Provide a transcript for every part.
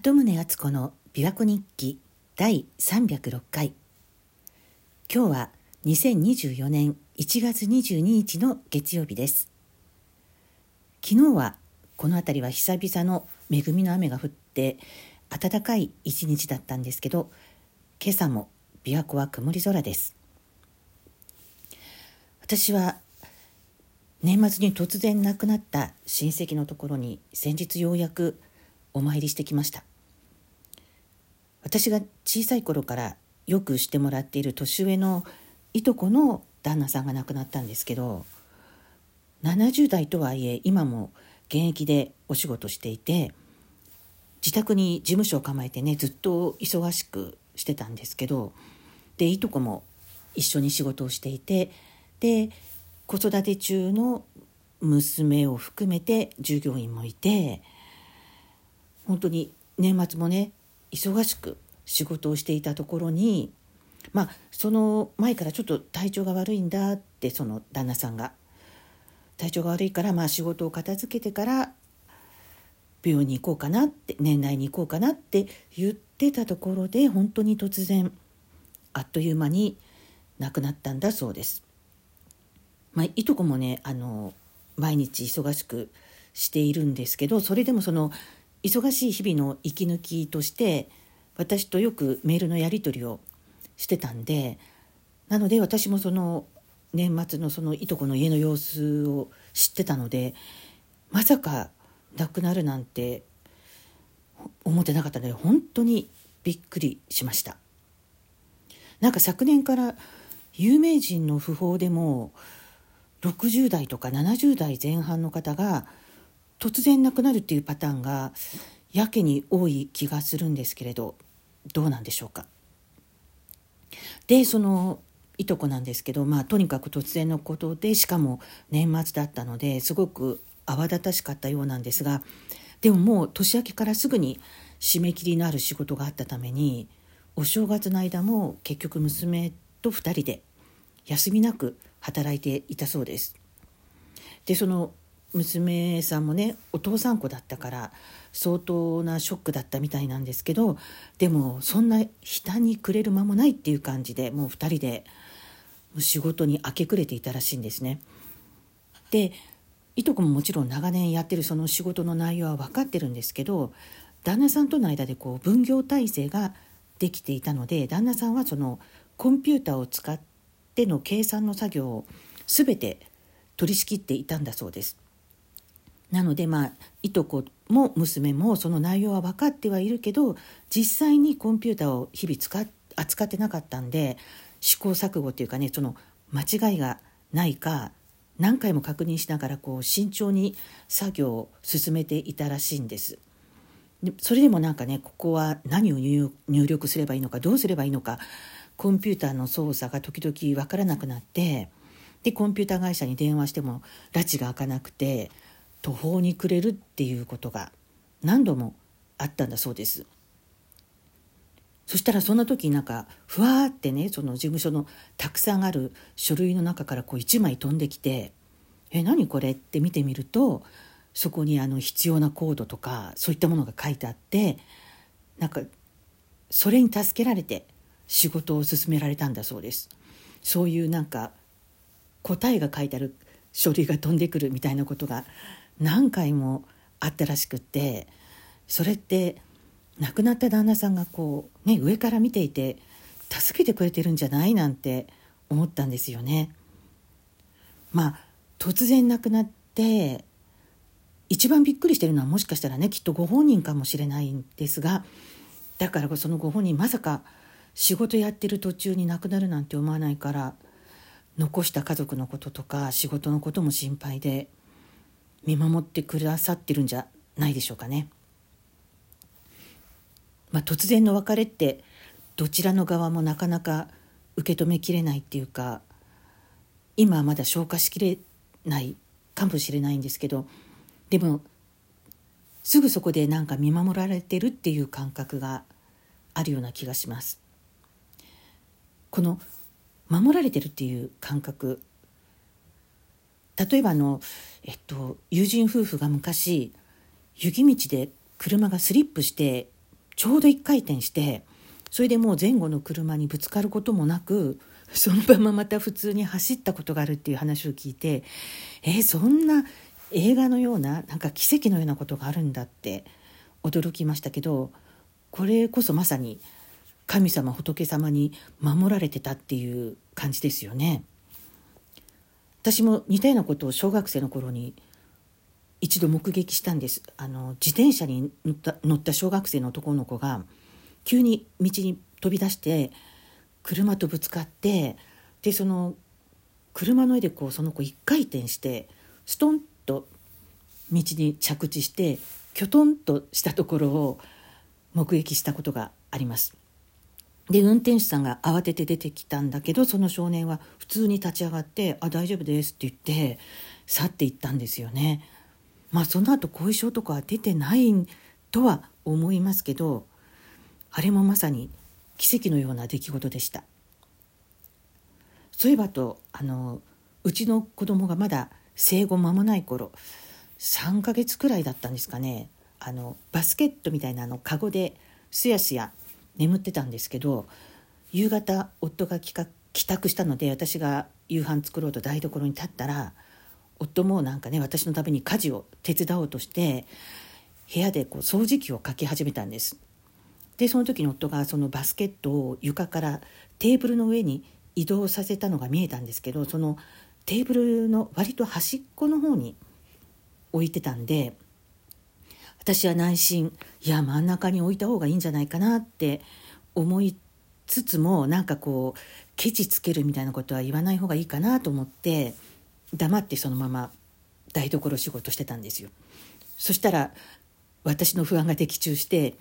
鳩宗敦子の琵琶湖日記第306回。今日は2024年1月22日の月曜日です。昨日はこの辺りは久々の恵みの雨が降って暖かい一日だったんですけど今朝も琵琶湖は曇り空です。私は年末に突然亡くなった親戚のところに先日ようやくお参りしてきました。私が小さい頃からよくしてもらっている年上のいとこの旦那さんが亡くなったんですけど70代とはいえ今も現役でお仕事していて自宅に事務所を構えてねずっと忙しくしてたんですけどでいとこも一緒に仕事をしていてで子育て中の娘を含めて従業員もいて本当に年末もね忙しく仕事をしていたところにまあその前からちょっと体調が悪いんだってその旦那さんが体調が悪いからまあ仕事を片付けてから病院に行こうかなって年内に行こうかなって言ってたところで本当に突然あっという間に亡くなったんだそうです。まあ、いとこもねあの毎日忙しくしているんですけどそれでもその忙しい日々の息抜きとして私とよくメールのやり取りをしてたんでなので私もその年末のそのいとこの家の様子を知ってたのでまさか亡くなるなんて思ってなかったので本当にびっくりしました。なんか昨年から有名人の訃報でも60代とか70代前半の方が突然亡くなるっていうパターンがやけに多い気がするんですけれどどうなんでしょうか？でそのいとこなんですけど、まあ、とにかく突然のことでしかも年末だったのですごく慌ただしかったようなんですがでももう年明けからすぐに締め切りのある仕事があったためにお正月の間も結局娘と2人で休みなく働いていたそうです。でその娘さんもねお父さん子だったから相当なショックだったみたいなんですけどでもそんな下にくれる間もないっていう感じでもう2人で仕事に明け暮れていたらしいんですね。でいとこももちろん長年やってるその仕事の内容は分かってるんですけど旦那さんとの間でこう分業体制ができていたので旦那さんはそのコンピューターを使っての計算の作業を全て取り仕切っていたんだそうです。なのでまあいとこも娘もその内容は分かってはいるけど実際にコンピューターを日々使扱ってなかったんで試行錯誤っていうかねその間違いがないか何回も確認しながらこう慎重に作業を進めていたらしいんです。でそれでもなんかねここは何を入力すればいいのかどうすればいいのかコンピューターの操作が時々分からなくなってでコンピューター会社に電話しても拉致が開かなくて途方に暮れるっていうことが何度もあったんだそうです。そしたらそんな時なんかふわーってねその事務所のたくさんある書類の中からこう1枚飛んできて「え何これ?」って見てみるとそこにあの必要なコードとかそういったものが書いてあってなんかそれに助けられて仕事を進められたんだそうです。そういうなんか答えが書いてある書類が飛んでくるみたいなことが何回もあったらしくってそれって亡くなった旦那さんがこう、ね、上から見ていて助けてくれてるんじゃないなんて思ったんですよね。まあ突然亡くなって一番びっくりしてるのはもしかしたらねきっとご本人かもしれないんですがだからそのご本人まさか仕事やってる途中に亡くなるなんて思わないから残した家族のこととか仕事のことも心配で見守ってくださってるんじゃないでしょうかね。まあ、突然の別れってどちらの側もなかなか受け止めきれないっていうか今はまだ消化しきれないかもしれないんですけどでもすぐそこでなんか見守られてるっていう感覚があるような気がします。この守られてるっていう感覚例えばあの、えっと、友人夫婦が昔雪道で車がスリップしてちょうど1回転してそれでもう前後の車にぶつかることもなくそのまままた普通に走ったことがあるっていう話を聞いてえー、そんな映画のようななんか奇跡のようなことがあるんだって驚きましたけどこれこそまさに神様仏様に守られてたっていう感じですよね。私も似たようなことを小学生の頃に一度目撃したんですあの自転車に乗った乗った小学生の男の子が急に道に飛び出して車とぶつかってでその車の上でこうその子一回転してストンと道に着地してきょとんとしたところを目撃したことがあります。で運転手さんが慌てて出てきたんだけどその少年は普通に立ち上がって「あ大丈夫です」って言って去っていったんですよね。まあその後後遺症とかは出てないとは思いますけどあれもまさに奇跡のような出来事でした。そういえばとあのうちの子供がまだ生後間もない頃3ヶ月くらいだったんですかねあのバスケットみたいなのカゴですやすや眠ってたんですけど夕方夫が帰宅したので私が夕飯作ろうと台所に立ったら夫もなんかね私のために家事を手伝おうとして部屋でこう掃除機をかけ始めたんです。でその時に夫がそのバスケットを床からテーブルの上に移動させたのが見えたんですけどそのテーブルの割と端っこの方に置いてたんで私は内心いや真ん中に置いた方がいいんじゃないかなって思いつつもなんかこうケチつけるみたいなことは言わない方がいいかなと思って黙ってそのまま台所仕事してたんですよ。そしたら私の不安が的中して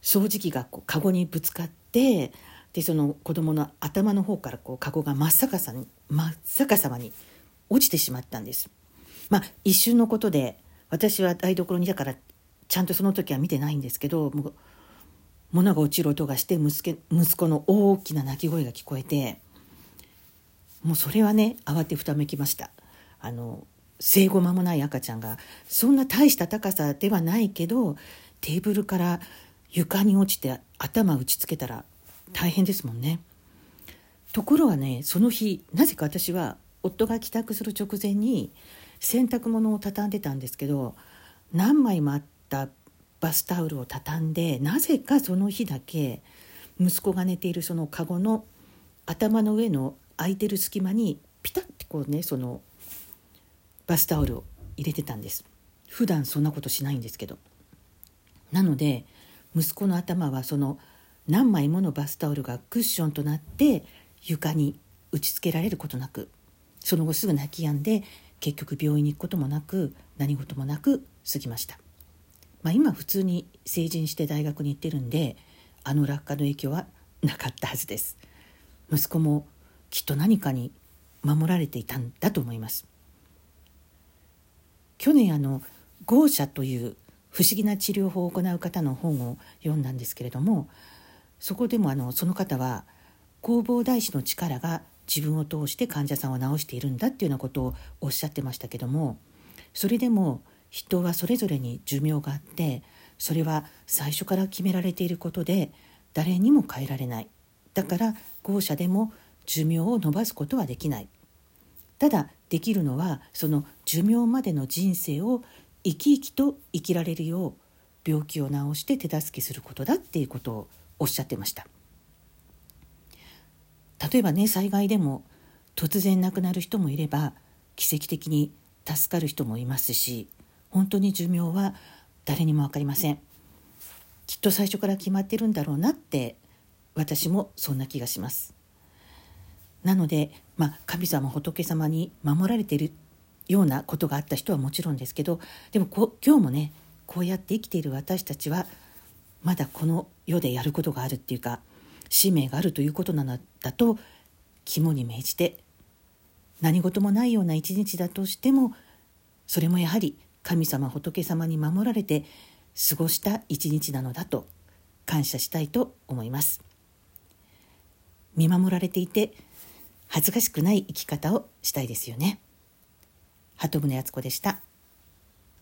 掃除機がこうカゴにぶつかってでその子供の頭の方からこうカゴが真っ逆さに真っ逆さまに落ちてしまったんです。まあ一瞬のことで私は台所にいたからちゃんとその時は見てないんですけどもう物が落ちる音がして息子の大きな泣き声が聞こえてもうそれはね慌てふためきました。あの生後間もない赤ちゃんがそんな大した高さではないけどテーブルから床に落ちて頭打ちつけたら大変ですもんね。ところがねその日なぜか私は夫が帰宅する直前に洗濯物を畳んでたんですけど何枚もあったバスタオルを畳んでなぜかその日だけ息子が寝ているそのカゴの頭の上の空いてる隙間にピタッてこうねそのバスタオルを入れてたんです。普段そんなことしないんですけど。なので息子の頭はその何枚ものバスタオルがクッションとなって床に打ちつけられることなくその後すぐ泣き止んで結局病院に行くこともなく何事もなく過ぎました、まあ、今普通に成人して大学に行ってるんであの落下の影響はなかったはずです。息子もきっと何かに守られていたんだと思います。去年あのゴーシャという不思議な治療法を行う方の本を読んだんですけれどもそこでもあのその方は弘法大師の力が自分を通して患者さんを治しているんだっていうようなことをおっしゃってましたけどもそれでも人はそれぞれに寿命があってそれは最初から決められていることで誰にも変えられない。だから後者でも寿命を延ばすことはできない。ただできるのはその寿命までの人生を生き生きと生きられるよう病気を治して手助けすることだっていうことをおっしゃってました。例えばね災害でも突然亡くなる人もいれば奇跡的に助かる人もいますし本当に寿命は誰にも分かりません。きっと最初から決まってるんだろうなって私もそんな気がします。なので、まあ、神様仏様に守られているようなことがあった人はもちろんですけどでもこ今日もねこうやって生きている私たちはまだこの世でやることがあるっていうか使命があるということなのだと肝に銘じて何事もないような一日だとしてもそれもやはり神様仏様に守られて過ごした一日なのだと感謝したいと思います。見守られていて恥ずかしくない生き方をしたいですよね。鳩宗敦子でした。